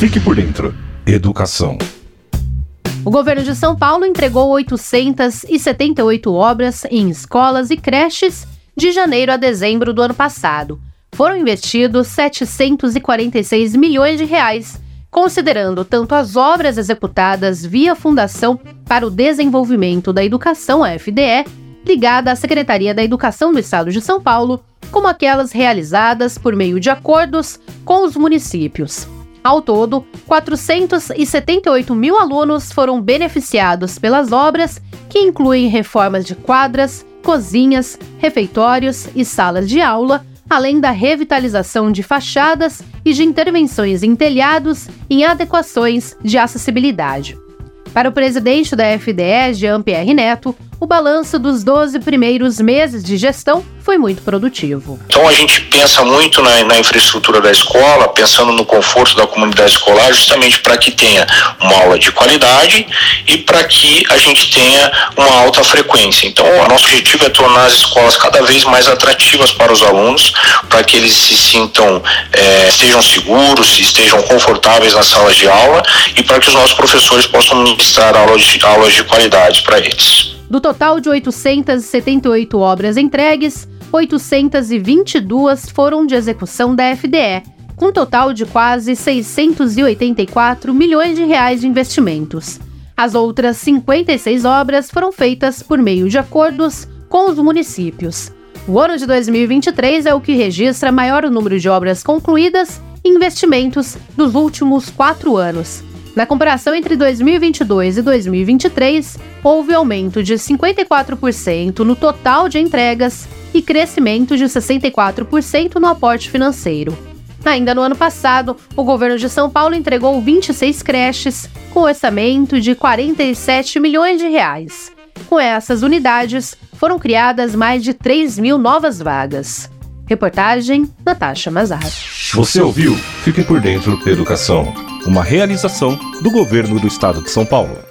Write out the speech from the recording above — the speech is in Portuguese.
Fique por dentro. Educação. O governo de São Paulo entregou 878 obras em escolas e creches de janeiro a dezembro do ano passado. Foram investidos 746 milhões de reais, considerando tanto as obras executadas via Fundação para o Desenvolvimento da Educação, a FDE, ligada à Secretaria da Educação do Estado de São Paulo, como aquelas realizadas por meio de acordos com os municípios. Ao todo, 478 mil alunos foram beneficiados pelas obras, que incluem reformas de quadras, cozinhas, refeitórios e salas de aula, além da revitalização de fachadas e de intervenções em telhados em adequações de acessibilidade. Para o presidente da FDE, Jean-Pierre Neto, o balanço dos 12 primeiros meses de gestão foi muito produtivo. Então a gente pensa muito na, na infraestrutura da escola, pensando no conforto da comunidade escolar, justamente para que tenha uma aula de qualidade e para que a gente tenha uma alta frequência. Então o nosso objetivo é tornar as escolas cada vez mais atrativas para os alunos, para que eles se sintam, é, estejam seguros, estejam confortáveis nas salas de aula e para que os nossos professores possam ministrar aulas de, aulas de qualidade para eles. Do total de 878 obras entregues, 822 foram de execução da FDE, com um total de quase 684 milhões de reais de investimentos. As outras 56 obras foram feitas por meio de acordos com os municípios. O ano de 2023 é o que registra maior número de obras concluídas e investimentos dos últimos quatro anos. Na comparação entre 2022 e 2023, houve aumento de 54% no total de entregas e crescimento de 64% no aporte financeiro. Ainda no ano passado, o governo de São Paulo entregou 26 creches com orçamento de 47 milhões de reais. Com essas unidades, foram criadas mais de 3 mil novas vagas. Reportagem Natasha Mazar. Você ouviu? Fique por dentro da educação uma realização do governo do estado de São Paulo.